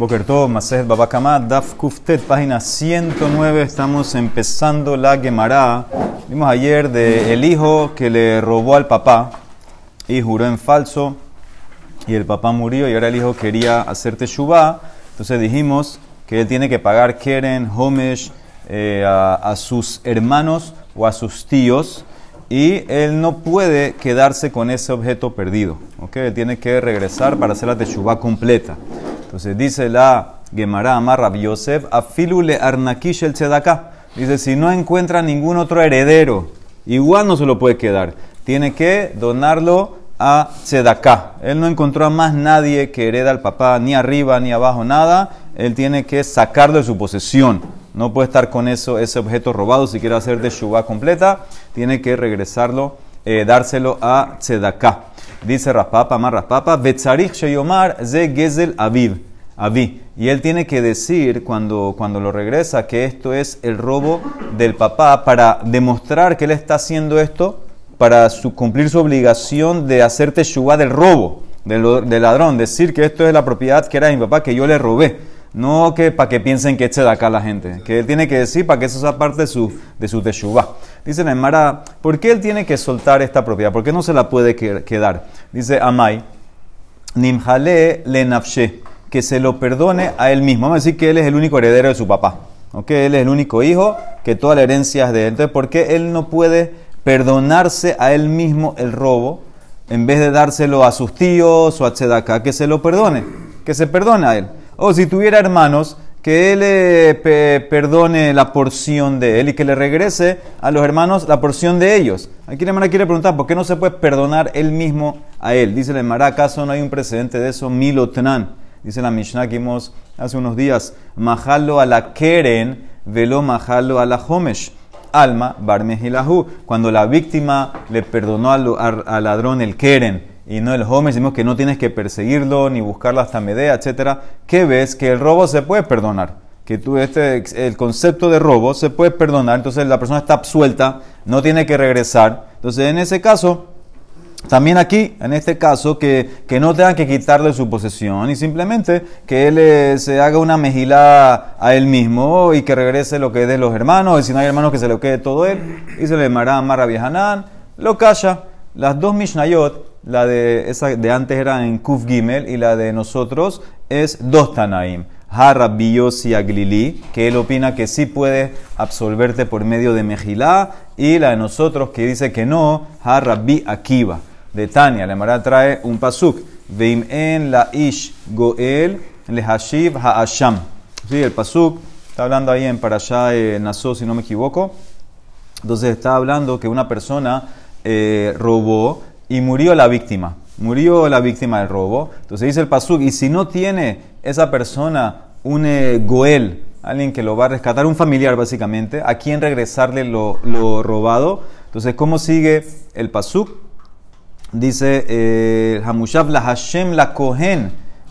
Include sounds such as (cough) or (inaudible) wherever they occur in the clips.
Bokertov, Mases Babakamad, Daf Kuftet, página 109. Estamos empezando la Gemara. Vimos ayer de el hijo que le robó al papá y juró en falso y el papá murió y ahora el hijo quería hacer teshuvah. Entonces dijimos que él tiene que pagar Keren, Homesh eh, a, sus hermanos o a sus tíos y él no puede quedarse con ese objeto perdido. ¿okay? Él tiene que regresar para hacer la teshuvah completa. Entonces dice la Gemara Amar Rabbi Yosef, afilule arnakish el tzedakah. Dice, si no encuentra ningún otro heredero, igual no se lo puede quedar. Tiene que donarlo a tzedakah. Él no encontró a más nadie que hereda al papá, ni arriba ni abajo, nada. Él tiene que sacarlo de su posesión. No puede estar con eso, ese objeto robado. Si quiere hacer de shubá completa, tiene que regresarlo, eh, dárselo a tzedakah. Dice Raspapa, más Raspapa, Betzarich Sheyomar ze Gezel Aviv. Avi. Y él tiene que decir cuando, cuando lo regresa que esto es el robo del papá para demostrar que él está haciendo esto para su, cumplir su obligación de hacer teshuva del robo, del, del, ladrón. Decir que esto es la propiedad que era de mi papá, que yo le robé. No que para que piensen que eche de acá la gente. Que él tiene que decir para que eso sea parte de su, de su teshuva. Dice la Emara, ¿por qué él tiene que soltar esta propiedad? ¿Por qué no se la puede quedar? Dice Amai, Nimjale le nafshe, que se lo perdone a él mismo. Vamos a decir que él es el único heredero de su papá. ¿ok? Él es el único hijo, que toda la herencia es de él. Entonces, ¿por qué él no puede perdonarse a él mismo el robo en vez de dárselo a sus tíos o a Tzedakah? Que se lo perdone, que se perdone a él. O si tuviera hermanos, que él eh, perdone la porción de él y que le regrese a los hermanos la porción de ellos. Aquí la hermana quiere preguntar, ¿por qué no se puede perdonar él mismo a él? Dice la hermana, ¿acaso no hay un precedente de eso? Milotnan. Dice la Mishnah que vimos hace unos días, Majalo a la Keren, velo Majalo a la Homesh. Alma, Barmejilahu. Cuando la víctima le perdonó al, al ladrón el Keren y no el Homesh, decimos que no tienes que perseguirlo ni buscarlo hasta Medea, etc. ¿Qué ves? Que el robo se puede perdonar. Que tú, este, el concepto de robo se puede perdonar, entonces la persona está absuelta, no tiene que regresar. Entonces, en ese caso, también aquí, en este caso, que, que, no tengan que quitarle su posesión y simplemente que él eh, se haga una mejilá a él mismo y que regrese lo que es de los hermanos, y si no hay hermanos que se lo quede todo él, y se le mará Mara Viejanán, lo calla. Las dos Mishnayot, la de, esa de antes era en Kuf Gimel y la de nosotros es dos Tanaim. Aglili, que él opina que sí puede absolverte por medio de Mejilá, y la de nosotros que dice que no, Harabbi Akiva de Tania. La Mara trae un pasuk. Veim en la ish goel le hashiv ha'asham. Sí, el pasuk está hablando ahí en Parashá en Naso, si no me equivoco. Entonces está hablando que una persona eh, robó y murió la víctima. Murió la víctima del robo. Entonces dice el pasuk, y si no tiene esa persona un eh, goel, alguien que lo va a rescatar, un familiar básicamente, a quien regresarle lo, lo robado. Entonces, ¿cómo sigue el pasuk? Dice, eh, Hamushav la Hashem la Kohen.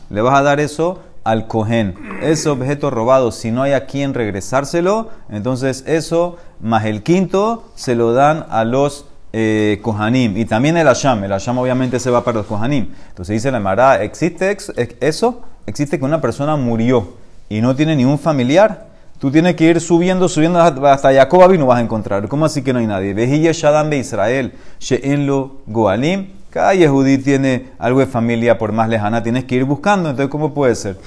Le vas a dar eso al Kohen. Ese objeto robado, si no hay a quien regresárselo, entonces eso, más el quinto, se lo dan a los eh, Kohanim. Y también el Hasham. El Hasham obviamente se va para los Kohanim. Entonces dice la Mara, ¿existe eso? Existe que una persona murió y no tiene ningún familiar. Tú tienes que ir subiendo, subiendo hasta Jacob no vas a encontrar. ¿Cómo así que no hay nadie? Vejilla Shadam de Israel, She'enlo Goalim. Cada Yehudí tiene algo de familia por más lejana, tienes que ir buscando. Entonces, ¿cómo puede ser?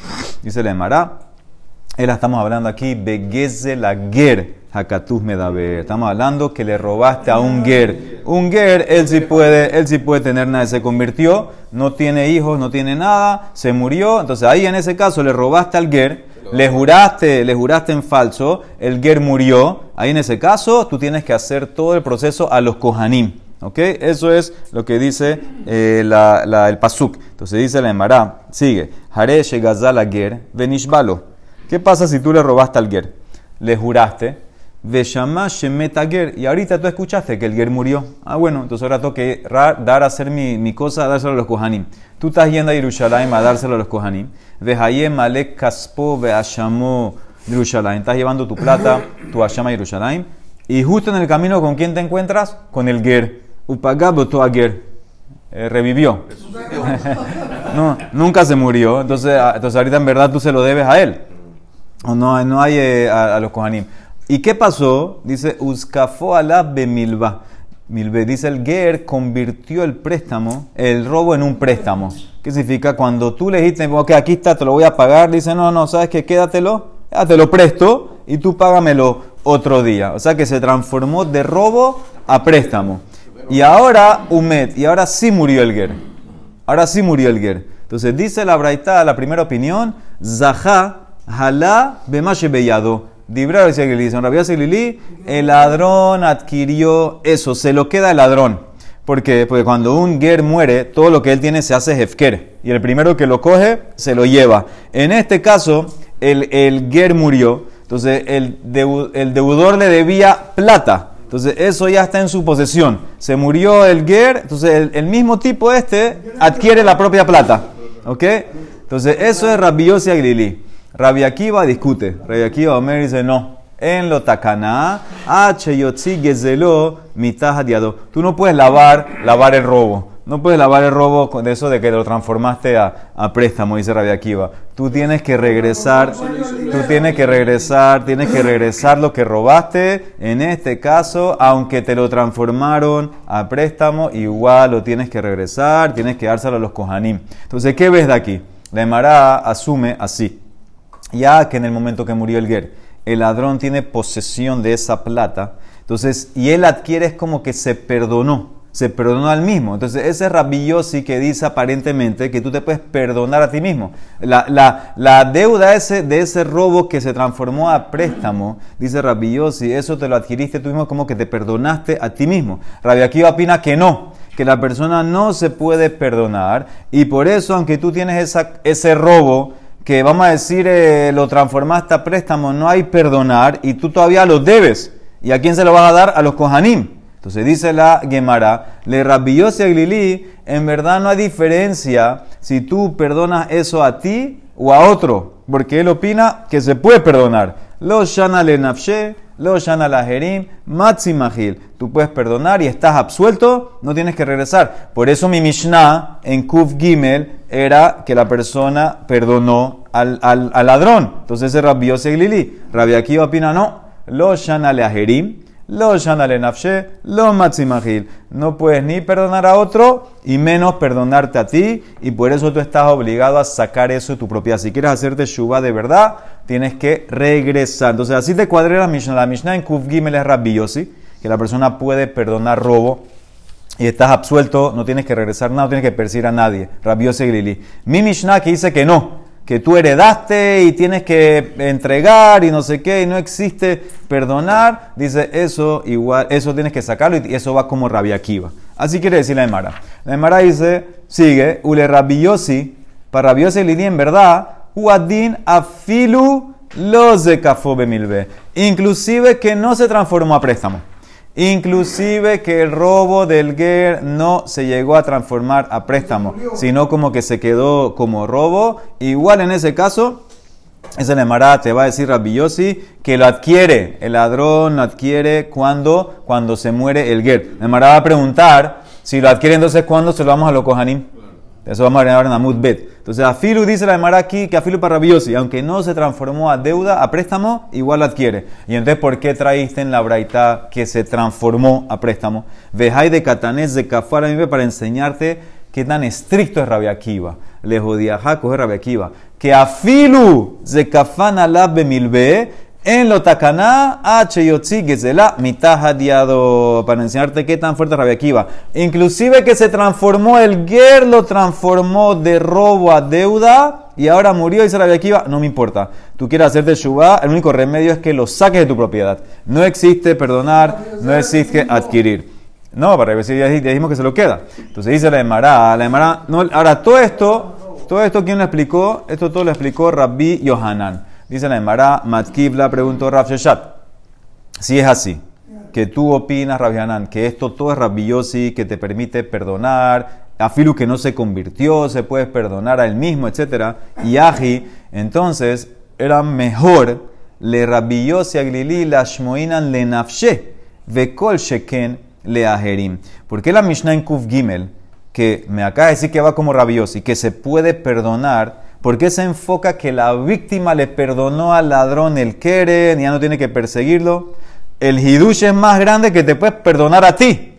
Dice la Emara. Él estamos hablando aquí, Begeze la Ger, Hakatuz Medaber. Estamos hablando que le robaste a un Ger. Un Ger, él sí puede, él sí puede tener nada. Se convirtió, no tiene hijos, no tiene nada, se murió. Entonces ahí en ese caso le robaste al Ger le juraste, le juraste en falso, el ger murió, ahí en ese caso tú tienes que hacer todo el proceso a los kohanim. ¿Ok? Eso es lo que dice eh, el pasuk. Entonces dice la Emara, sigue, Hare Shegazal ger venishbalo. ¿Qué pasa si tú le robaste al ger? Le juraste, Veshama Shemet ger, y ahorita tú escuchaste que el ger murió. Ah, bueno, entonces ahora tengo que dar a hacer mi, mi cosa, dárselo a los kohanim. Tú estás yendo a Jerusalén a dárselo a los kohanim. Vejayem Malek Kaspo Veashamo Jerusalén. Estás llevando tu plata, tu Ashama a Jerusalén. Y justo en el camino, ¿con quién te encuentras? Con el Ger. Upagabo Toager. Eh, revivió. (laughs) no, nunca se murió. Entonces, ah, entonces ahorita en verdad tú se lo debes a él. O no, no hay eh, a, los Kohanim. ¿Y qué pasó? Dice, Uskafo ala bemilba. Milbe, dice el Ger, convirtió el préstamo, el robo en un préstamo. ¿Qué significa? Cuando tú le dijiste, ok, aquí está, te lo voy a pagar, dice, no, no, ¿sabes qué? Quédatelo, ya te lo presto y tú págamelo otro día. O sea que se transformó de robo a préstamo. Y ahora, Umet, y ahora sí murió el Ger. Ahora sí murió el Ger. Entonces dice la Braita, la primera opinión, Zaha, Halá, Bemashe Beyado. Dibra Rabbi el ladrón adquirió eso, se lo queda el ladrón. Porque, porque cuando un ger muere, todo lo que él tiene se hace hefker. Y el primero que lo coge, se lo lleva. En este caso, el, el ger murió. Entonces, el, el deudor le debía plata. Entonces, eso ya está en su posesión. Se murió el ger, entonces el, mismo tipo este adquiere la propia plata. ¿Ok? Entonces, eso es Rabbi Yossi Aglili. Rabbi Akiva discute. Rabbi Akiva Omer dice no. En lo takana, H yotzi gezelo diado. Tú no puedes lavar, lavar el robo. No puedes lavar el robo de eso de que lo transformaste a, a préstamo, dice Rabia Akiva. Tú tienes que regresar, tú tienes que regresar, tienes que regresar lo que robaste. En este caso, aunque te lo transformaron a préstamo, igual lo tienes que regresar, tienes que dárselo a los kohanim. Entonces, ¿qué ves de aquí? La Emara asume así ya que en el momento que murió el Ger, el ladrón tiene posesión de esa plata, entonces, y él adquiere es como que se perdonó, se perdonó al mismo. Entonces, ese es que dice aparentemente que tú te puedes perdonar a ti mismo. La, deuda ese, de ese robo que se transformó a préstamo, dice Rabillosi, eso te lo adquiriste tú mismo como que te perdonaste a ti mismo. Rabbi Akiva opina que no, que la persona no se puede perdonar y por eso, aunque tú tienes esa, ese robo, que vamos a decir eh, lo transformaste a préstamo, no hay perdonar y tú todavía lo debes. ¿Y a quién se lo vas a dar? A los Kohanim. Entonces dice la Gemara, le rabbiose Glili, en verdad no hay diferencia si tú perdonas eso a ti o a otro, porque él opina que se puede perdonar. Lo shana le nafshe, lo shana la jerim, matzimahil. Tú puedes perdonar y estás absuelto, no tienes que regresar. Por eso mi Mishnah en Kuf Gimel era que la persona perdonó al, al, ladrón. Entonces es Rabbi Yosef Glili. Rabbi Akiva opina, no. Lo shana le ajerim, lo shana le nafshe, lo matzimahil. No puedes ni perdonar a otro y menos perdonarte a ti. Y por eso tú estás obligado a sacar eso de tu propiedad. Si quieres hacerte shuba de verdad, tienes que regresar. Entonces así te cuadré la Mishnah. La Mishnah en Kuf Gimel es Rabbi que la persona puede perdonar robo y estás absuelto, no tienes que regresar nada, no tienes que perseguir a nadie. Rabiose Glili. Mi Mishnah que dice que no, que tú heredaste y tienes que entregar y no sé qué, y no existe perdonar, dice eso igual, eso tienes que sacarlo y eso va como Rabia Akiva. Así quiere decir la Emara. La Emara dice, sigue, ule rabiosi, para rabiosi Glili en verdad, uadin afilu los de inclusive que no se transformó a préstamo. Inclusive que el robo del Ger no se llegó a transformar a préstamo, sino como que se quedó como robo. Igual en ese caso, ese Nemará te va a decir Rabbi que lo adquiere, el ladrón lo adquiere cuando, cuando se muere el Ger. Nemará va a preguntar si lo adquiere entonces cuando se lo vamos a lo Kohanim. Eso vamos a ver en Amud Bet. Entonces, Afilu dice la Emara aquí que Afilu para Rabiosi, aunque no se transformó a deuda, a préstamo, igual lo adquiere. Y entonces, ¿por qué traíste en la Braita que se transformó a préstamo? Vejai de Catanés de Kafara para enseñarte qué tan estricto es Rabia Akiva. Le jodía Jaco es Rabia Akiva. Que Afilu de Kafana Lab Milbe en lo takana, H yotzi la mitad diado para enseñarte qué tan fuerte Rabia Akiva. Inclusive que se transformó, el Ger lo transformó de robo a deuda y ahora murió, dice Rabia Akiva, no me importa. Tú quieres hacerte Shubá, el único remedio es que lo saques de tu propiedad. No existe perdonar, no existe adquirir. No, para decir, ya dijimos que se lo queda. Entonces dice la Emara, la Emara, no, ahora todo esto, todo esto, ¿quién lo explicó? Esto todo lo explicó Rabbi Yohanan. Dice la Emara, Matkivla preguntó Rav Sheshat. Si es así, que tú opinas, Rav que esto todo es rabiosi, que te permite perdonar, afilu que no se convirtió, se puede perdonar a él mismo, etc. Y aji, entonces era mejor le rabiosi aglili la shmoinan le nafshe, vekol sheken le ajerim. ¿Por qué la Mishnah en Kuf Gimel que me acaba de decir que va como rabioso y que se puede perdonar, ¿por qué se enfoca que la víctima le perdonó al ladrón el Keren ya no tiene que perseguirlo? El hidush es más grande que te puedes perdonar a ti.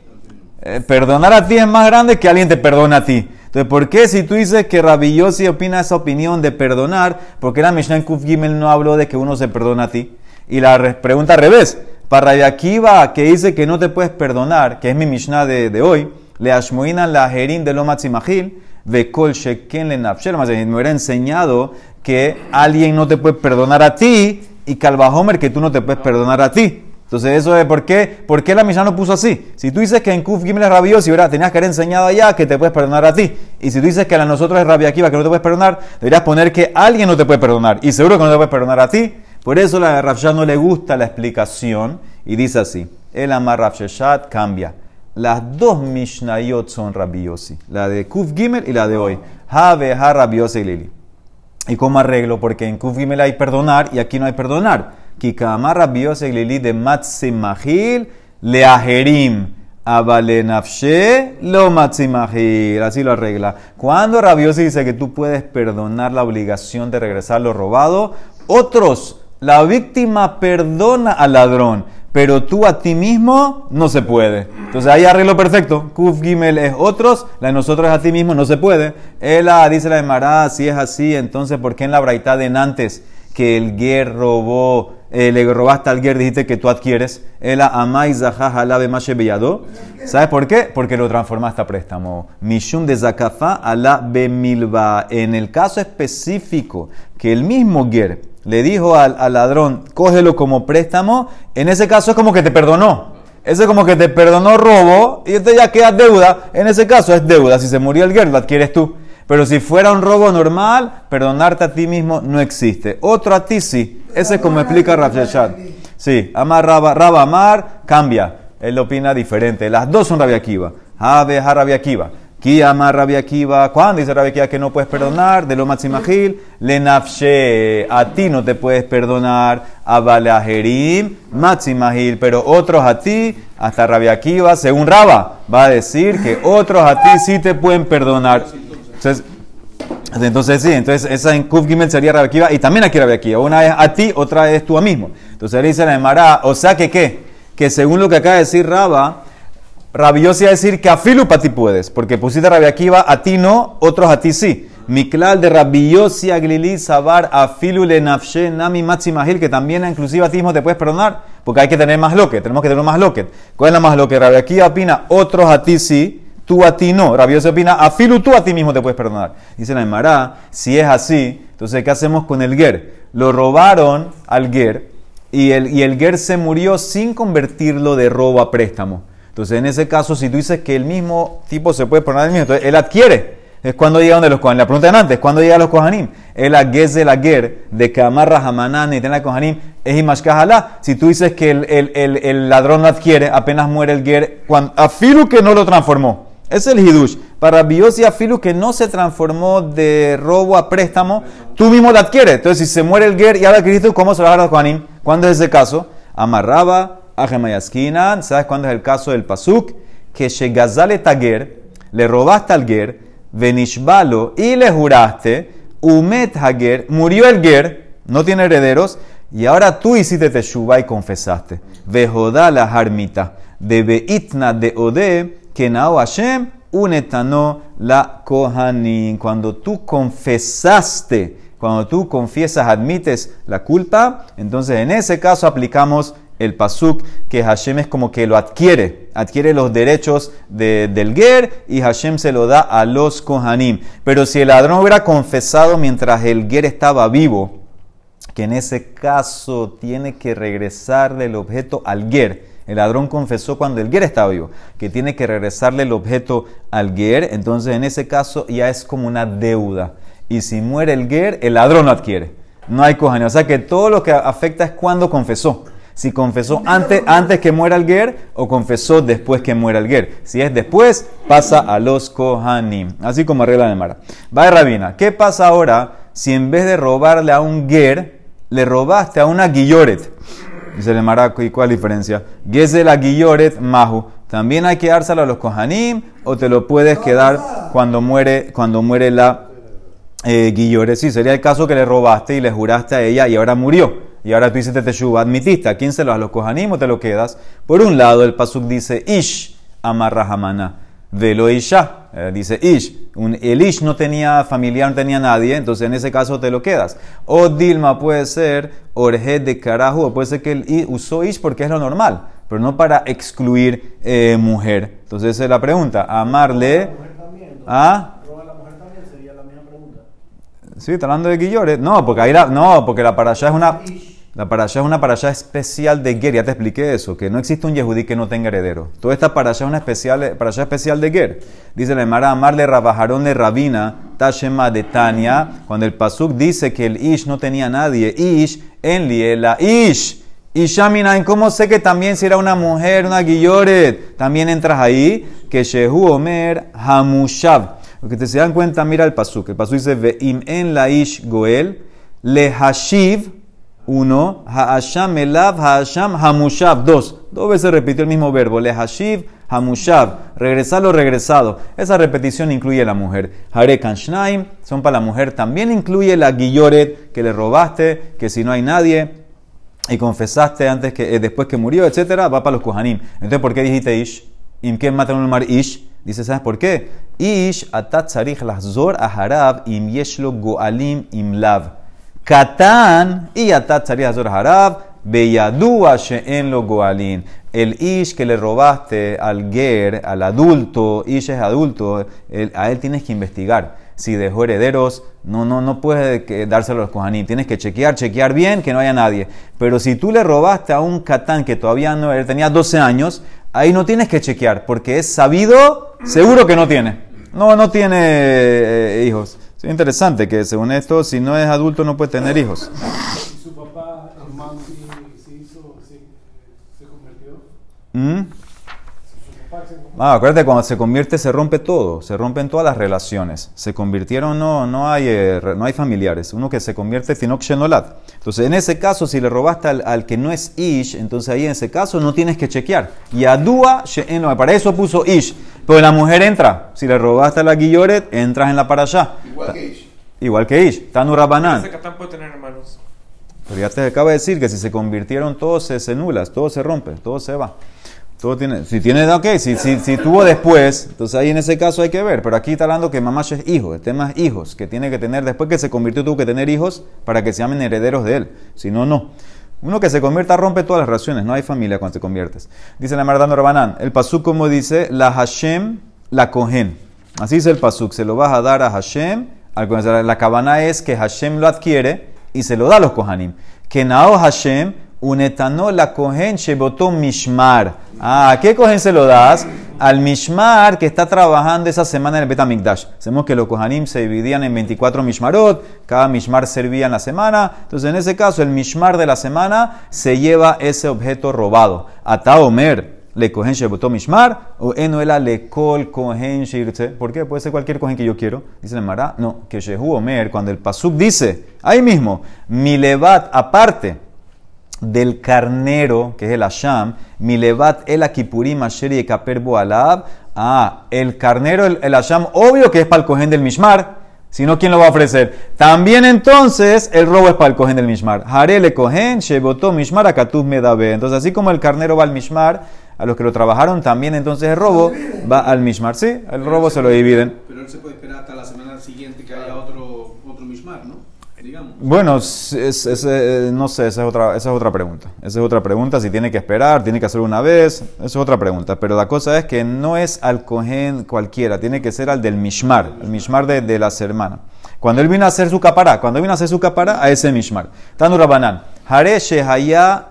Eh, perdonar a ti es más grande que alguien te perdona a ti. Entonces, ¿por qué si tú dices que Rabbi opina esa opinión de perdonar, por qué la Mishnah en Kuf Gimel no habló de que uno se perdona a ti? Y la pregunta al revés, para Akiva, que dice que no te puedes perdonar, que es mi Mishnah de, hoy, le ashmoinan la jerin de lo matzimahil, ve kol sheken le nafshel, me hubiera enseñado que alguien no te puede perdonar a ti y Calvajomer que tú no te puedes perdonar a ti. Entonces, eso es por qué, por qué la Mishnah no puso así. Si tú dices que en Kuf Gimel es rabioso, ¿verdad? tenías que haber enseñado allá que te puedes perdonar a ti. Y si tú dices que a nosotros es rabia que no te puedes perdonar, deberías poner que alguien no te puede perdonar. Y seguro que no te puedes perdonar a ti. Por eso la Rafshah no le gusta la explicación y dice así: El Amar Rafshashat cambia. Las dos Mishnayot son rabiosi, la de Kuf Gimel y la de hoy. Have ha rabiosi lili. ¿Y cómo arreglo? Porque en Kuf Gimel hay perdonar y aquí no hay perdonar. Kikama rabiosi lili de Matsimahil le ajerim. Avalenafshe lo matsimahil. Así lo arregla. Cuando rabiosi dice que tú puedes perdonar la obligación de regresar lo robado, otros, la víctima perdona al ladrón pero tú a ti mismo no se puede. Entonces ahí arreglo perfecto. Kuf Gimel es otros, la de nosotros a ti mismo no se puede. Ella dice la de Mará, si es así, entonces ¿por qué en la braita de antes que el Ger robó, eh, le robaste al Ger, dijiste que tú adquieres? Ella amai zahah mashe beyado. ¿Sabes por qué? Porque lo transformaste a préstamo. Mishum de zakafa ala bemilba. En el caso específico que el mismo Ger le dijo al, ladrón, cógelo como préstamo, en ese caso es como que te perdonó. Ese es como que te perdonó robo y este ya queda deuda. En ese caso es deuda. Si se murió el guerra, lo adquieres tú. Pero si fuera un robo normal, perdonarte a ti mismo no existe. Otro a ti sí. Ese es como explica Rav Sí, Amar Raba, Raba Amar cambia. Él opina diferente. Las dos son Rabia Akiva. Ave Rabia Akiva. Kiyama ¿cuándo dice Rabia Akiva que no puedes perdonar? De lo maximajil, le nafshe, a ti no te puedes perdonar, a Balajerim, maximajil, pero otros a ti, hasta Rabia Akiva, según Raba, va a decir que otros a ti sí te pueden perdonar. Entonces, entonces sí, entonces esa en Kuf Gimel sería Rabia Akiva y también aquí Rabia Akiva. Una es a ti, otra es tú a mismo. Entonces él dice la Emara, o sea que qué, que según lo que acaba de decir Raba, Rabiosi a decir que a Filu para ti puedes, porque pusiste Rabia Akiva, a ti no, otros a ti sí. Miklal de Rabiosi Aglili Sabar a Filu le Nafshe Nami Mahil, que también inclusive a ti mismo te puedes perdonar, porque hay que tener más loquet, tenemos que tener más loquet. ¿Cuál es la más loquet? Rabia Akiva opina, otros a ti sí, tú a ti no. Rabiosi opina, a Filu tú a ti mismo te puedes perdonar. Dice la Emara, si es así, entonces ¿qué hacemos con el Ger? Lo robaron al Ger y el, y el Ger se murió sin convertirlo de robo a préstamo. Entonces, en ese caso, si tú dices que el mismo tipo se puede poner el mismo, entonces él adquiere. Es cuando llega donde los Kohanim. La pregunta de antes, ¿cuándo llega a los Kohanim? El aguez de la guer de Kamarra Hamanan y la Kohanim es Imashkahala. Si tú dices que el, el, el, ladrón lo adquiere, apenas muere el ger, cuando, afilu que no lo transformó. Es el hidush. Para Bios y afilu que no se transformó de robo a préstamo, tú mismo lo adquieres. Entonces, si se muere el ger y ahora Cristo, ¿cómo se va a dar a los Kohanim? ¿Cuándo es ese caso? Amarraba Ajemayaskinan, ¿sabes cuándo es el caso del Pasuk? Que Shegazale Tager, le robaste al Ger, Venishbalo, y le juraste, Umet Hager, murió el Ger, no tiene herederos, y ahora tú hiciste Teshuva y confesaste. Vejoda la harmita, de Beitna de Ode, que Nao Hashem, unetano la Kohanin. Cuando tú confesaste, cuando tú confiesas, admites la culpa, entonces en ese caso aplicamos el pasuk que Hashem es como que lo adquiere, adquiere los derechos del Ger y Hashem se lo da a los Kohanim. Pero si el ladrón hubiera confesado mientras el Ger estaba vivo, que en ese caso tiene que regresar del objeto al Ger. El ladrón confesó cuando el Ger estaba vivo, que tiene que regresarle el objeto al Ger, entonces en ese caso ya es como una deuda. Y si muere el Ger, el ladrón lo adquiere. No hay Kohanim. O sea que todo lo que afecta es cuando confesó si confesó antes, antes que muera el Ger o confesó después que muera el Ger. Si es después, pasa a los Kohanim. Así como arregla de Mara. Va de Rabina. ¿Qué pasa ahora si en vez de robarle a un Ger, le robaste a una Guilloret? Dice el Mara, ¿y cuál diferencia? Gesel la Guilloret Mahu. también hay que dárselo a los Kohanim o te lo puedes quedar cuando muere, cuando muere la eh, Guillore. Sí, sería el caso que le robaste y le juraste a ella y ahora murió. Y ahora tú hiciste teshuva, admitiste, ¿a quién se lo da? ¿A los Kohanim o te lo quedas? Por un lado, el Pasuk dice, Ish amarrahamana, velo isha. Eh, dice Ish. Un, el Ish no tenía familiar, no tenía nadie, entonces en ese caso te lo quedas. O Dilma puede ser Orje de carajo, o puede ser que él usó Ish porque es lo normal, pero no para excluir eh, mujer. Entonces esa es la pregunta. Amarle. ¿Ah? Sí, está hablando de Guillores. No, porque ahí la, no, porque la allá es una la allá es una allá especial de Ger. Ya te expliqué eso, que no existe un Yehudí que no tenga heredero. Toda esta allá es una especial allá especial de Ger. Dice la Emara amarle rabajarón de Rabina, Tashema de Tania, cuando el Pasuk dice que el Ish no tenía nadie. Ish en Liela. Ish. Ishaminain, ¿cómo sé que también si era una mujer, una Guilloret? También entras ahí, que Shehu Omer Hamushab. Porque te se dan cuenta, mira el pasuk. El pasuk dice, Ve'im en laish goel, le hashiv, uno, ha'asham elav, ha'asham hamushav, dos. Dos veces repitió el mismo verbo, le hashiv, hamushav, regresar lo regresado. Esa repetición incluye la mujer. Hare shnaim, son para la mujer. También incluye la guilloret que le robaste, que si no hay nadie, y confesaste antes que, eh, después que murió, etcétera, va para los kohanim. Entonces, ¿por qué dijiste ish? ¿Im quién mata un mar ish? Dice, ¿sabes por qué? Ish atat tzarich lahzor aharav im yeshlo goalim im lav. Katan y atat tzarich lahzor aharav beyadua she'en lo goalim. El ish que le robaste al ger, al adulto, ish es adulto, a él tienes que investigar. Si dejó herederos, no, no, no puedes dárselo a los kohanim. Tienes que chequear, chequear bien que no haya nadie. Pero si tú le robaste a un katán que todavía no, él tenía 12 años, ahí no tienes que chequear, porque es sabido, seguro que no tiene. No, no tiene eh, hijos. Es interesante que según esto, si no es adulto no puede tener hijos. ¿Y su papá, hermano, se, hizo, se, convirtió? ¿Mm? Ah, acuérdate, cuando se convierte se rompe todo, se rompen todas las relaciones. Se convirtieron, no, no, hay, eh, no hay familiares. Uno que se convierte Tinok Shenolat. Entonces, en ese caso, si le robaste al, que no es Ish, entonces ahí en ese caso no tienes que chequear. Y Adua para eso puso Ish. Pero la mujer entra. Si le robaste a la Guilloret, entras en la para allá. Igual que Ish. Igual que Ish. Tanu Rabanán. puede tener hermanos. Pero ya te acaba de decir que si se convirtieron, todo se, se nulas, todo se rompe, todo se va tiene, si tiene, ok, si, si, si, tuvo después, entonces ahí en ese caso hay que ver. Pero aquí está hablando que mamá es hijo, el tema es hijos, que tiene que tener, después que se convirtió tuvo que tener hijos para que se llamen herederos de él. Si no, no. Uno que se convierta rompe todas las relaciones, no hay familia cuando te conviertes. Dice la Mardano Rabanán, el pasuk como dice, la Hashem, la cogen. Así dice el pasuk, se lo vas a dar a Hashem, la cabana es que Hashem lo adquiere y se lo da a los Kohanim. Que Nao Hashem, etanol la cogen shebotó mishmar. Ah, qué cogen se lo das? Al mishmar que está trabajando esa semana en el Betamikdash. Sabemos que los kohanim se dividían en 24 mishmarot, cada mishmar servía en la semana. Entonces, en ese caso, el mishmar de la semana se lleva ese objeto robado. Ata Omer, le cogen shebotó mishmar, o enuela le col cogen shirte. ¿Por qué? Puede ser cualquier cogen que yo quiero. Dice el Mara, no, que shehu Omer, cuando el pasuk dice, ahí mismo, mi levat aparte del carnero, que es el Asham, Milevat el Akipurim Asher y Alab. Ah, el carnero, el, el Asham, obvio que es para el cogen del Mishmar. Si no, ¿quién lo va a ofrecer? También entonces el robo es para el cogen del Mishmar. Harele cogen, Shebotó Mishmar, Akatuz Medabe. Entonces, así como el carnero va al Mishmar, a los que lo trabajaron también entonces el robo va al Mishmar. Sí, el robo se lo dividen. Pero él se puede esperar hasta la semana siguiente que haya otro. Bueno, eh, no sé, esa es, otra, esa es otra pregunta. Esa es otra pregunta, si tiene que esperar, tiene que hacerlo una vez, esa es otra pregunta. Pero la cosa es que no es al cohen cualquiera, tiene que ser al del mishmar, el mishmar de, de las hermanas. Cuando él vino a hacer su capara, cuando él vino a hacer su capara, a ese mishmar. Tanu Rabanán, Hare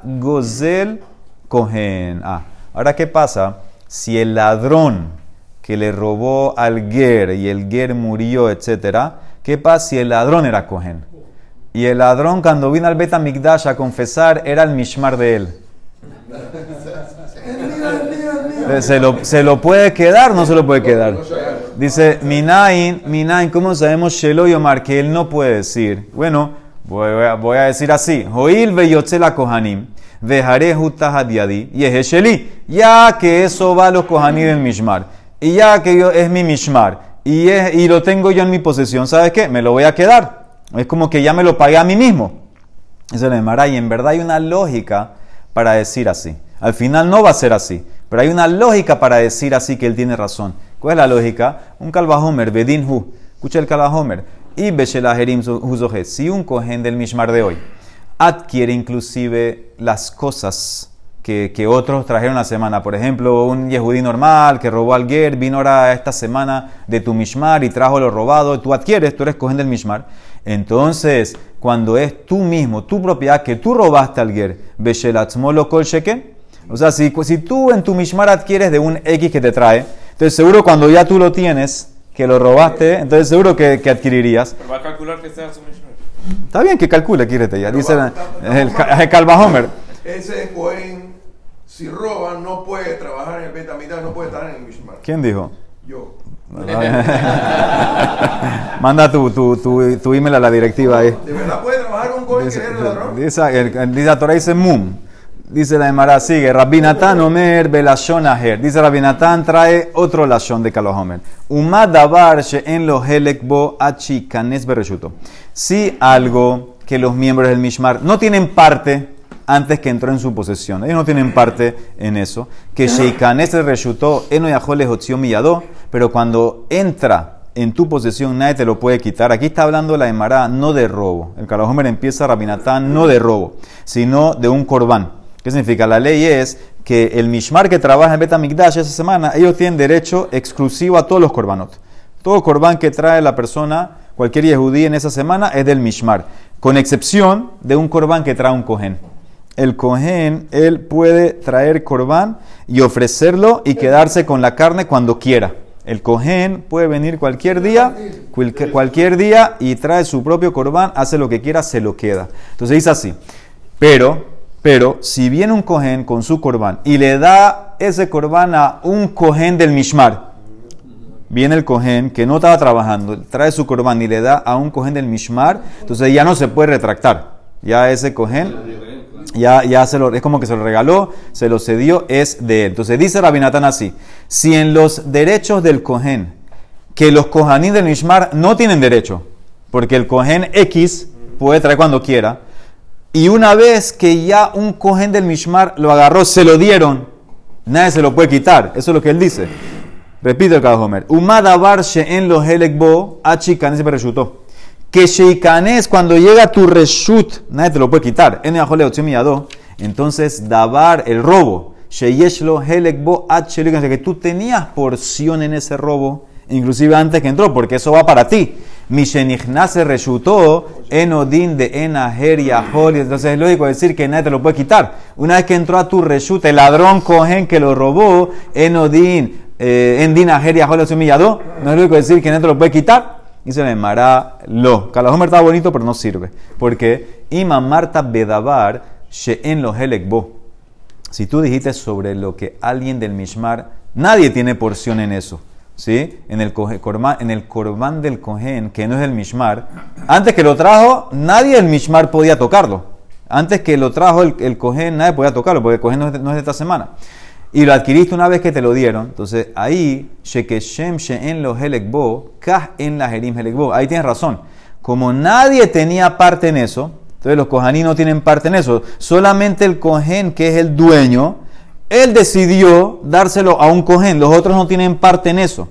Gozel Kohen. Ah, ahora qué pasa si el ladrón que le robó al Ger y el Ger murió, etcétera, ¿qué pasa si el ladrón era Kohen? Y el ladrón cuando vino al Bet Migdash a confesar era el mishmar de él. ¿Se lo, ¿Se lo puede quedar no se lo puede quedar? Dice, Minain, Minain, ¿cómo sabemos Shelo Yomar que él no puede decir? Bueno, voy a, voy a decir así. Joil la Kohanim. Vejaré diadi y es Sheli. Ya que eso va a los Kohanim del Mishmar. Y ya que yo, es mi Mishmar. Y, es, y lo tengo yo en mi posesión. ¿Sabes qué? Me lo voy a quedar. Es como que ya me lo pagué a mí mismo. Eso es Mara. Y en verdad hay una lógica para decir así. Al final no va a ser así. Pero hay una lógica para decir así que él tiene razón. ¿Cuál es la lógica? Un Kalvahomer, Bedin Hu. Escucha el Kalvahomer. Y Beshelaherim Huzoje. Si un cohen del Mishmar de hoy adquiere inclusive las cosas que, que, otros trajeron la semana. Por ejemplo, un yehudí normal que robó al ger, vino ahora esta semana de tu mishmar y trajo lo robado. Tú adquieres, tú eres cohen del mishmar. Entonces, cuando es tú mismo, tu propiedad, que tú robaste al ger, lo kol sheken. O sea, si, si tú en tu mishmar adquieres de un X que te trae, entonces seguro cuando ya tú lo tienes, que lo robaste, entonces seguro que, que adquirirías. Pero va a calcular que sea su mishmar. Está bien que calcule, quírete ya. Dice el, el, Calvahomer. Ese cohen, si roba, no puede trabajar en el Betamidad, no puede estar en el mishmar. ¿Quién dijo? Yo. (laughs) Manda tu, tu, tu, tu, email a la directiva ahí. ¿De verdad puede trabajar un que es el ladrón? Dice, el, dice la Torah dice mum. Dice la Emara, sigue, Rabinatán Omer Belashon Aher. Dice Rabinatán, trae otro lashon de Kalohomer. Umad davar en lo helekbo achi kanes bereshuto. Si algo que los miembros del Mishmar no tienen parte antes que entró en su posesión. Ellos no tienen parte en eso. Que Sheikanes reshutó, eno yajoles miyado, pero cuando entra en tu posesión nadie te lo puede quitar. Aquí está hablando la Emara no de robo. El Kalohomer empieza Rabinatán no de robo, sino de un corbán. ¿Qué significa? La ley es que el Mishmar que trabaja en Betamikdash esa semana, ellos tienen derecho exclusivo a todos los korbanot. Todo corbán que trae la persona, cualquier yehudí en esa semana, es del Mishmar. Con excepción de un corbán que trae un cohen. El cohen, él puede traer corbán y ofrecerlo y quedarse con la carne cuando quiera. El cohen puede venir cualquier día, cualquier día y trae su propio corbán, hace lo que quiera, se lo queda. Entonces dice así. Pero pero si viene un cohen con su corbán y le da ese corbán a un cohen del Mishmar, viene el cohen que no estaba trabajando, trae su corbán y le da a un cohen del Mishmar, entonces ya no se puede retractar. Ya ese cohen, ya, ya se lo, es como que se lo regaló, se lo cedió, es de él. Entonces dice Rabinatán así: si en los derechos del cohen, que los cohaní del Mishmar no tienen derecho, porque el cohen X puede traer cuando quiera, y una vez que ya un cohen del Mishmar lo agarró, se lo dieron, nadie se lo puede quitar. Eso es lo que él dice. Repito el Homer. Umada barshe en los helekbo, se reshutó. Que sheikanes, cuando llega tu reshut, nadie te lo puede quitar. En entonces dabar el robo. Sheyeshlo helekbo, que tú tenías porción en ese robo, inclusive antes que entró, porque eso va para ti. Mishenignase reshutó enodin de enaher y Entonces es lógico decir que nadie te lo puede quitar. Una vez que entró a tu reshut, el ladrón cogen que lo robó, enodin, eh, endin aher y ahol no es lógico decir que nadie te lo puede quitar. Le llamará lo. Calahomer está bonito, pero no sirve. Porque ima Marta bedavar en lo helekbo. Si tú dijiste sobre lo que alguien del Mishmar, nadie tiene porción en eso. ¿sí? En el, corbán del cohen, que no es el mishmar, antes que lo trajo, nadie del mishmar podía tocarlo. Antes que lo trajo el, el cohen, nadie podía tocarlo, porque el cohen no es, de, esta semana. Y lo adquiriste una vez que te lo dieron. Entonces ahí, shekeshem en lo helekbo, kah en la jerim helekbo. Ahí tienes razón. Como nadie tenía parte en eso, entonces los cohaní no tienen parte en eso. Solamente el cohen, que es el dueño, él decidió dárselo a un cohen, los otros no tienen parte en eso.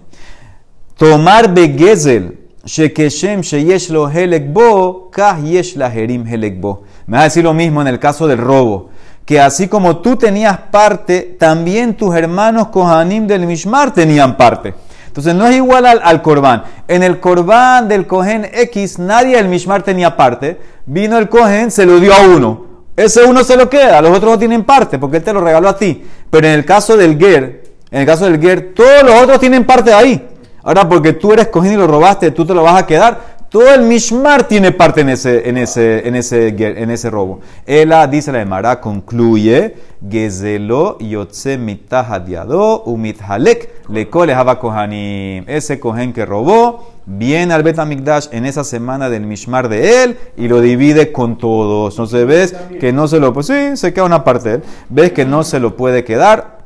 Tomar begezel, shekeshem sheyesh lo helekbo, kah yesh la herim helekbo. Me va a decir lo mismo en el caso del robo, que así como tú tenías parte, también tus hermanos kohanim del Mishmar tenían parte. Entonces no es igual al, al corbán. En el corbán del cohen X, nadie del Mishmar tenía parte. Vino el cohen, se lo dio a uno. Ese uno se lo queda, los otros no tienen parte porque él te lo regaló a ti. Pero en el caso del Ger, en el caso del Ger, todos los otros tienen parte ahí. Ahora, porque tú eres cogido y lo robaste, tú te lo vas a quedar. Todo el Mishmar tiene parte en ese, en ese, en ese, en ese robo. Ella, dice la Emara, concluye, Gezelo yotze mitahadiado umithalek haba kohanim. Ese kohen que robó, viene al Betamikdash en esa semana del Mishmar de él y lo divide con todos. Entonces ves que no se lo, pues sí, se queda una parte de él. Ves que no se lo puede quedar.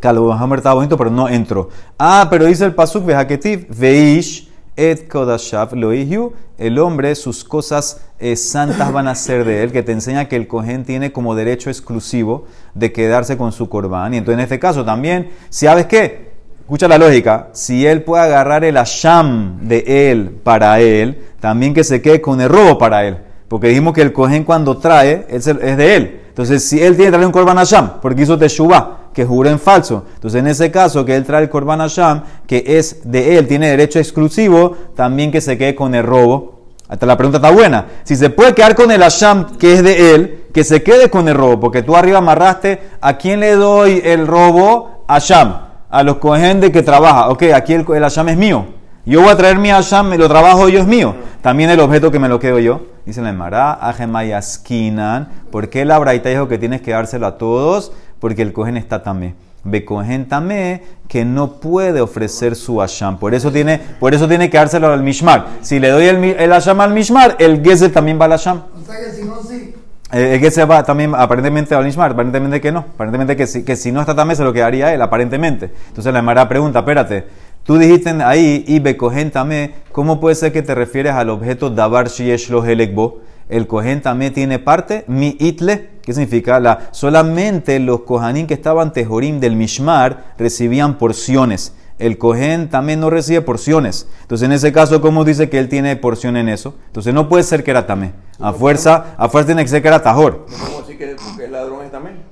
Calvo Hammer estaba bonito, pero no entró. Ah, pero dice el Pasuk, Vejaketiv, Veish, Et Kodashav Loihu, el hombre, sus cosas eh, santas van a ser de él, que te enseña que el cohen tiene como derecho exclusivo de quedarse con su corbán. Y entonces en este caso también, ¿sabes qué? Escucha la lógica, si él puede agarrar el asham de él para él, también que se quede con el robo para él. Porque dijimos que el cohen cuando trae es, de él. Entonces, si él tiene que traer un korban asham, porque hizo teshuvah, que jura en falso. Entonces, en ese caso, que él trae el Korban Hashem, que es de él, tiene derecho exclusivo, también que se quede con el robo. Hasta la pregunta está buena. Si se puede quedar con el Hashem, que es de él, que se quede con el robo, porque tú arriba amarraste, ¿a quién le doy el robo? A Hashem, a los de que trabaja. Ok, aquí el, el Hashem es mío. Yo voy a traer mi Hashem, me lo trabajo yo es mío. También el objeto que me lo quedo yo. Dice la Emara, Ajemayaskinan. ¿Por qué la Braita dijo que tienes que dárselo a todos? porque el cohen está tamé. Becohen tamé que no puede ofrecer su asham. Por eso tiene, por eso tiene que dárselo al mishmar. Si le doy el, el asham al mishmar, el gezel también va al asham. O sea que si no, sí. Eh, el gezel va también aparentemente al mishmar, aparentemente que no. Aparentemente que si, que si no está tamé se lo quedaría él, aparentemente. Entonces la Mara pregunta, espérate, tú dijiste ahí, y becohen tamé, ¿cómo puede ser que te refieres al objeto davar shiesh lo helekbo? el cohen también tiene parte, mi itle, ¿qué significa? La, solamente los kohanim que estaban tejorim del mishmar recibían porciones. El cohen también no recibe porciones. Entonces, en ese caso, ¿cómo dice que él tiene porción en eso? Entonces, no puede ser que era tamé. A fuerza, a fuerza tiene que ser que era tajor. ¿No podemos decir que, que el ladrón es también?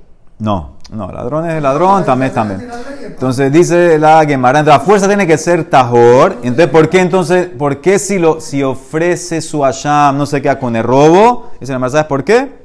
No, no, ladrón es ladrón, también también. Entonces dice la Gemara, la fuerza tiene que ser tajor. Entonces, ¿por qué entonces, por qué si, lo, si ofrece su asham no se queda con el robo? Dice la ¿sabes por qué?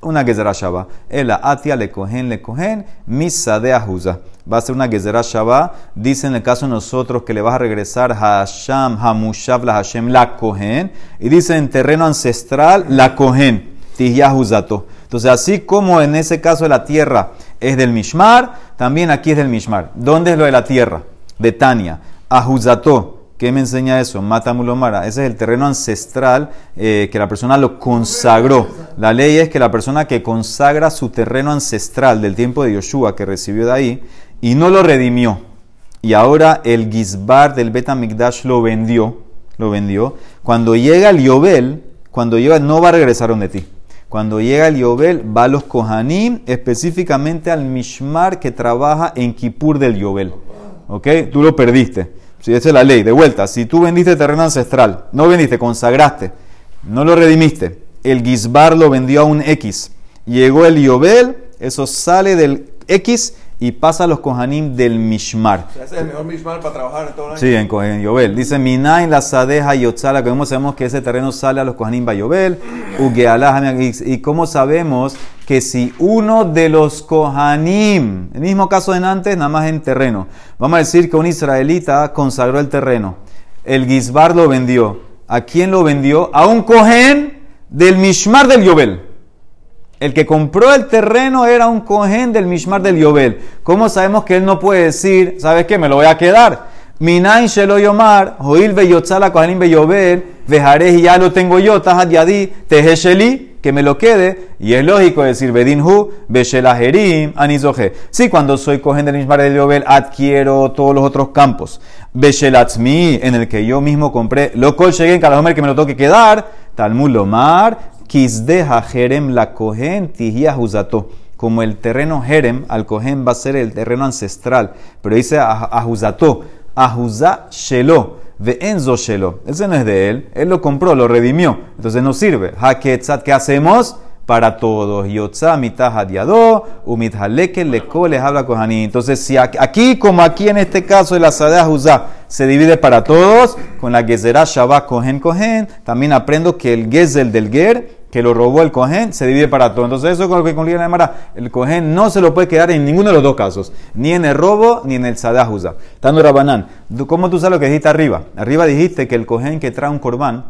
Una gezerah shaba. El atia le cogen, le cogen, misa de ajuza. Va a ser una gezerah shaba. Dice en el caso de nosotros que le vas a regresar Hasham, Hamushav, la Hashem, la cogen. Y dice en terreno ancestral, la cogen. Entonces, así como en ese caso de la tierra es del Mishmar, también aquí es del Mishmar. ¿Dónde es lo de la tierra? De Tania. Ahuzato. ¿Qué me enseña eso? Matamulomara. Ese es el terreno ancestral eh, que la persona lo consagró. La ley es que la persona que consagra su terreno ancestral del tiempo de Yoshua que recibió de ahí y no lo redimió. Y ahora el Gizbar del Betamigdash lo vendió. Lo vendió. Cuando llega el Yobel, cuando llega, no va a regresar donde ti. Cuando llega el Yobel, va a los Kohanim, específicamente al Mishmar que trabaja en Kippur del Yobel. ¿Ok? Tú lo perdiste. Si esa es la ley, de vuelta. Si tú vendiste terreno ancestral, no vendiste, consagraste, no lo redimiste, el Gizbar lo vendió a un X. Llegó el Yobel, eso sale del X y pasa a los Kohanim del Mishmar. ese es el mejor Mishmar para trabajar en todo el año. Sí, en, en Yobel. Dice Minain la Sadeja Yotzala, como sabemos que ese terreno sale a los Kohanim Bayobel, y, y cómo sabemos que si uno de los Kohanim, el mismo caso de antes, nada más en terreno, vamos a decir que un israelita consagró el terreno, el Gizbar lo vendió. ¿A quién lo vendió? A un Kohen del Mishmar del Yobel. El que compró el terreno era un cohen del Mishmar del Yobel. ¿Cómo sabemos que él no puede decir, ¿sabes qué? Me lo voy a quedar. Minain shelo yomar, joil beyotzala kohanim beyobel, vejaré y ya lo tengo yo, tajat yadi, tehesheli, que me lo quede. Y es lógico decir, bedinhu, beshelaherim, anizoje. Sí, cuando soy cohen del Mishmar del Yobel, adquiero todos los otros campos. Beshelatzmi, en el que yo mismo compré, lo col en cada que me lo tengo que quedar, talmud lomar, Kisdeja Jerem la Kohen Como el terreno Jerem, al Kohen va a ser el terreno ancestral. Pero dice Ahuzato, Ahuzá Shelo, ve Enzo Shelo. Ese no es de él, él lo compró, lo redimió. Entonces no sirve. Haketzat, ¿qué hacemos? para todos. Yotza mitad hadiado, umidhaleke leko les habla kohanim. Entonces, si aquí, como aquí en este caso de la Sadeh Juzá, se divide para todos, con la Gezerah Shabbat Kohen Kohen, también aprendo que el Gezel del Ger, que lo robó el Kohen, se divide para todos. Entonces, eso es lo que con la Mara, el Kohen no se lo puede quedar en ninguno de los dos casos, ni en el robo ni en el Sadeh Juzá. Tando Rabanán, ¿cómo tú sabes lo que dijiste arriba? Arriba dijiste que el Kohen que trae un corbán,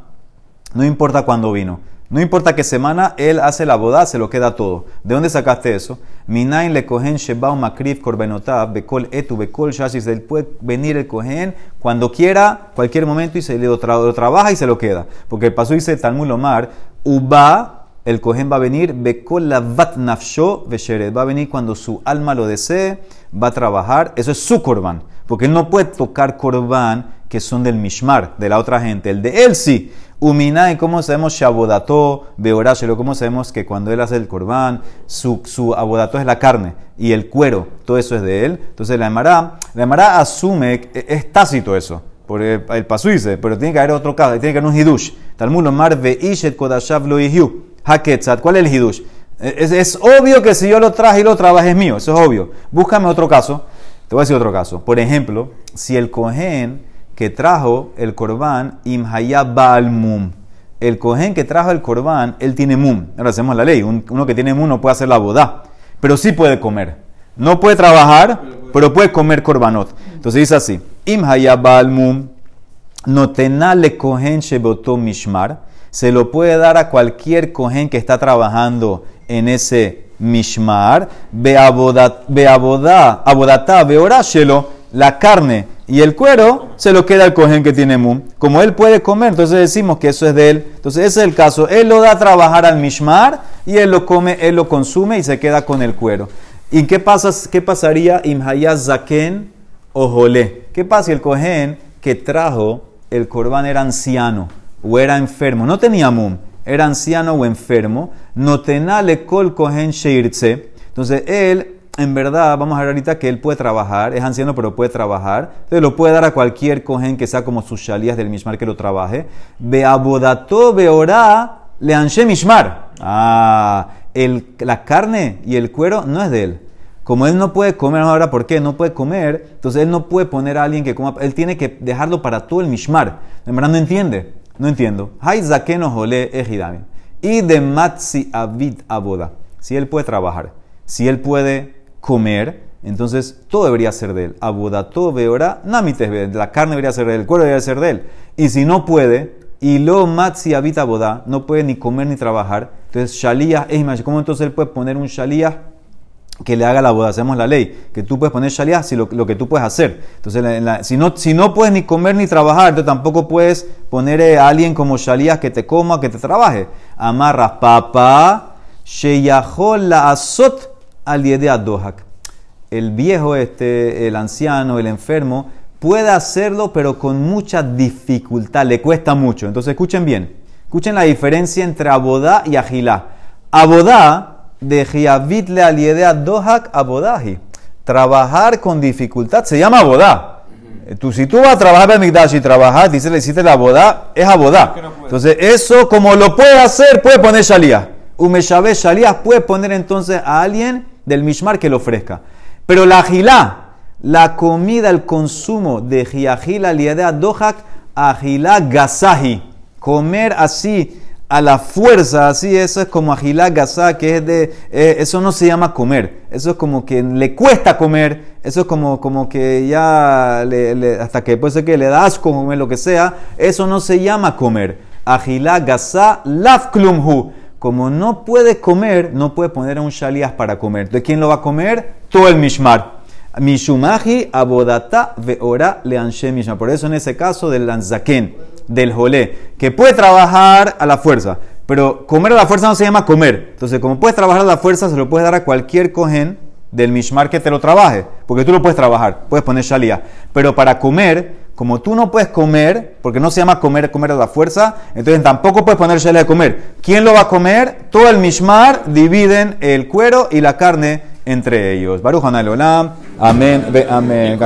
No importa cuándo vino. No importa qué semana, él hace la boda, se lo queda todo. ¿De dónde sacaste eso? Minain le cogen shebao makrif korbenotab, bekol etu, bekol shashis. Él puede venir el cogen cuando quiera, cualquier momento, y se lo, trabaja y se lo queda. Porque el paso dice Talmud Lomar, uba, el cogen va a venir, bekol lavat nafsho vesheret. Va a venir cuando su alma lo desee, va a trabajar. Eso es su korban. Porque él no puede tocar korban que son del mishmar, de la otra gente. El de él sí. Uminai, ¿cómo sabemos Shabodato, Beorashelo? ¿Cómo sabemos que cuando él hace el corbán, su, su abodato es la carne y el cuero, todo eso es de él? Entonces la Emara, la asume, es tácito eso, porque el paso dice, pero tiene que haber otro caso, tiene que haber un hidush. Talmud Omar Veishet Kodashav lo Haketzat, ¿cuál es el hidush? Es, es, obvio que si yo lo traje y lo trabajo es mío, eso es obvio. Búscame otro caso, te voy a decir otro caso. Por ejemplo, si el cohen que trajo el corbán imhaya baal mum. El cohen que trajo el corbán, él tiene mum. Ahora hacemos la ley. uno que tiene mum no puede hacer la boda, pero sí puede comer. No puede trabajar, pero puede comer corbanot. Entonces dice así: imhaya baal mum, notenale cohen sheboto mishmar. Se lo puede dar a cualquier cohen que está trabajando en ese mishmar. Beabodata, abodata, beorashelo, la carne y el cuero se lo queda al cohen que tiene mum. Como él puede comer, entonces decimos que eso es de él. Entonces ese es el caso. Él lo da a trabajar al mishmar y él lo come, él lo consume y se queda con el cuero. ¿Y qué, pasa, qué pasaría imhayaz zaken o jolé? ¿Qué pasa si el cohen que trajo el corbán era anciano o era enfermo? No tenía mum, era anciano o enfermo. No tenale kol cohen sheirtze. Entonces él en verdad, vamos a ver ahorita que él puede trabajar, es anciano pero puede trabajar, entonces lo puede dar a cualquier cohen que sea como sus shalías del mishmar que lo trabaje. Beabodato beorá le mishmar. Ah, el, la carne y el cuero no es de él. Como él no puede comer, ahora por qué, no puede comer, entonces él no puede poner a alguien que coma, él tiene que dejarlo para todo el mishmar. En verdad no entiende, no entiendo. Hay ejidami. Y de matzi avid aboda. Si él puede trabajar, si él puede comer, entonces todo debería ser de él. Abodato veora, namites la carne debería ser de él, el cuero debería ser de él. Y si no puede, y lo matzi habita boda, no puede ni comer ni trabajar, entonces shalías es ¿Cómo entonces él puede poner un shalías que le haga la boda? Hacemos la ley, que tú puedes poner shalías si lo, que tú puedes hacer. Entonces, si, no, si no puedes ni comer ni trabajar, entonces tampoco puedes poner a alguien como shalías que te coma, que te trabaje. Amarras papá, la azot al. El viejo este, el anciano, el enfermo, puede hacerlo, pero con mucha dificultad, le cuesta mucho. Entonces escuchen bien, escuchen la diferencia entre abodá y agilá. Abodá, de Giavit le aliedea dohak abodahi. Trabajar con dificultad se llama abodá. Tú, si tú vas a trabajar en Migdash y trabajar, dice, le hiciste la abodá, es abodá. Entonces, eso como lo puede hacer, puede poner shalía. Umeshabe shalía puede poner entonces a alguien del mishmar que le ofrezca. Pero la agilá, la comida, el consumo de jiajila liadea dohak, agilá gasahi. Comer así, a la fuerza, así, eso es como agilá gasá, que es de. Eh, eso no se llama comer. Eso es como que le cuesta comer. Eso es como, como que ya, hasta que puede ser que le das comer lo que sea. Eso no se llama comer. Agilá gasá laf klumhu como no puede comer, no puede poner a un shalias para comer. ¿De quién lo va a comer? Todo el mishmar. Mishumahi abodata veora leanshe mishmar. Por eso en ese caso del lanzaken, del jolé, que puede trabajar a la fuerza. Pero comer a la fuerza no se llama comer. Entonces, como puedes trabajar a la fuerza, se lo puedes dar a cualquier cohen del mishmar que te lo trabaje. Porque tú lo puedes trabajar, puedes poner shalia. Pero para comer, como tú no puedes comer, porque no se llama comer, comer a la fuerza, entonces tampoco puedes poner shele de comer. ¿Quién lo va a comer? Todo el mishmar dividen el cuero y la carne entre ellos. Baruch Olam. Amén. Amén.